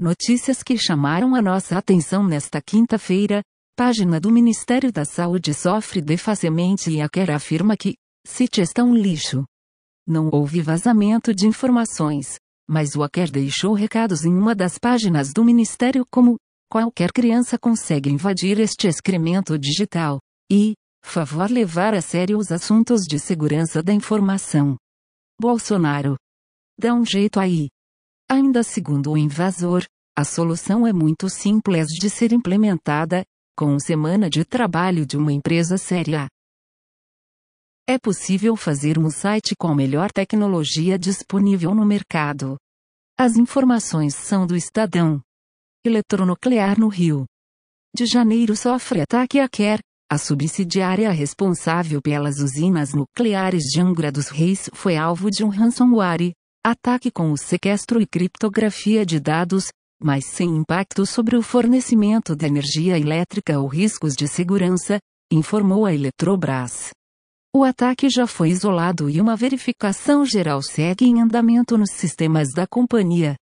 Notícias que chamaram a nossa atenção nesta quinta-feira. Página do Ministério da Saúde sofre defacemente e a Quer afirma que City está um lixo. Não houve vazamento de informações, mas o Aker deixou recados em uma das páginas do Ministério como qualquer criança consegue invadir este excremento digital e favor levar a sério os assuntos de segurança da informação. Bolsonaro. Dá um jeito aí. Ainda segundo o invasor, a solução é muito simples de ser implementada, com uma semana de trabalho de uma empresa séria. É possível fazer um site com a melhor tecnologia disponível no mercado. As informações são do Estadão. Eletronuclear no Rio de Janeiro sofre ataque a Quer, a subsidiária responsável pelas usinas nucleares de Angra dos Reis foi alvo de um ransomware, ataque com o sequestro e criptografia de dados, mas sem impacto sobre o fornecimento de energia elétrica ou riscos de segurança, informou a Eletrobras. O ataque já foi isolado e uma verificação geral segue em andamento nos sistemas da companhia.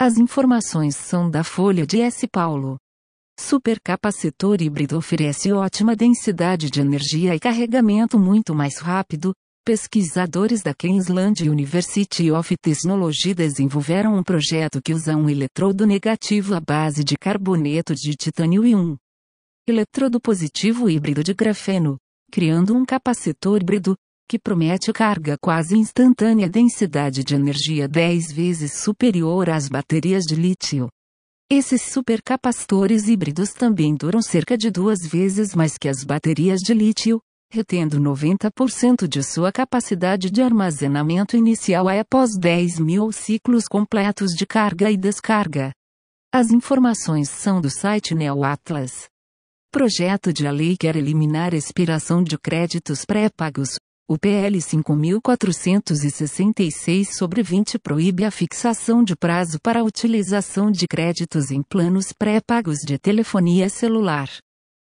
As informações são da Folha de S. Paulo. Supercapacitor híbrido oferece ótima densidade de energia e carregamento muito mais rápido. Pesquisadores da Queensland University of Technology desenvolveram um projeto que usa um eletrodo negativo à base de carboneto de titânio e um eletrodo positivo híbrido de grafeno criando um capacitor híbrido, que promete carga quase instantânea densidade de energia 10 vezes superior às baterias de lítio. Esses supercapacitores híbridos também duram cerca de duas vezes mais que as baterias de lítio, retendo 90% de sua capacidade de armazenamento inicial após 10 mil ciclos completos de carga e descarga. As informações são do site NeoAtlas. Projeto de lei quer eliminar expiração de créditos pré-pagos. O PL 5466 sobre 20 proíbe a fixação de prazo para a utilização de créditos em planos pré-pagos de telefonia celular.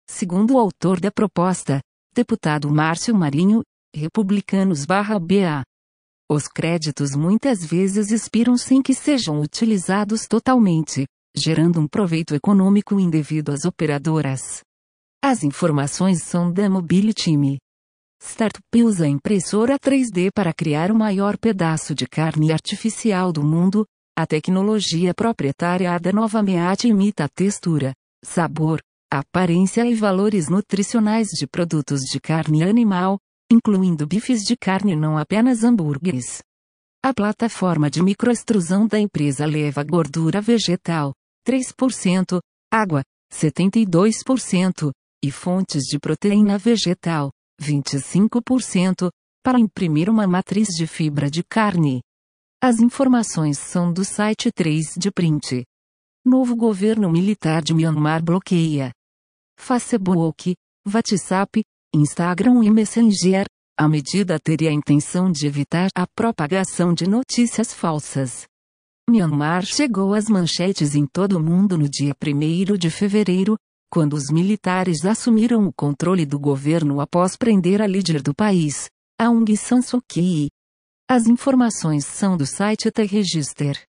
Segundo o autor da proposta, deputado Márcio Marinho, republicanos/BA. Os créditos muitas vezes expiram sem que sejam utilizados totalmente, gerando um proveito econômico indevido às operadoras. As informações são da Mobile Team. Startup usa impressora 3D para criar o maior pedaço de carne artificial do mundo. A tecnologia proprietária da nova Meat imita a textura, sabor, aparência e valores nutricionais de produtos de carne animal, incluindo bifes de carne não apenas hambúrgueres. A plataforma de microextrusão da empresa leva gordura vegetal, 3%, água, 72%, e fontes de proteína vegetal, 25%, para imprimir uma matriz de fibra de carne. As informações são do site 3 de print. Novo governo militar de Myanmar bloqueia Facebook, WhatsApp, Instagram e Messenger. A medida teria a intenção de evitar a propagação de notícias falsas. Myanmar chegou às manchetes em todo o mundo no dia 1 de fevereiro, quando os militares assumiram o controle do governo após prender a líder do país, Aung San Suu Kyi. As informações são do site The Register.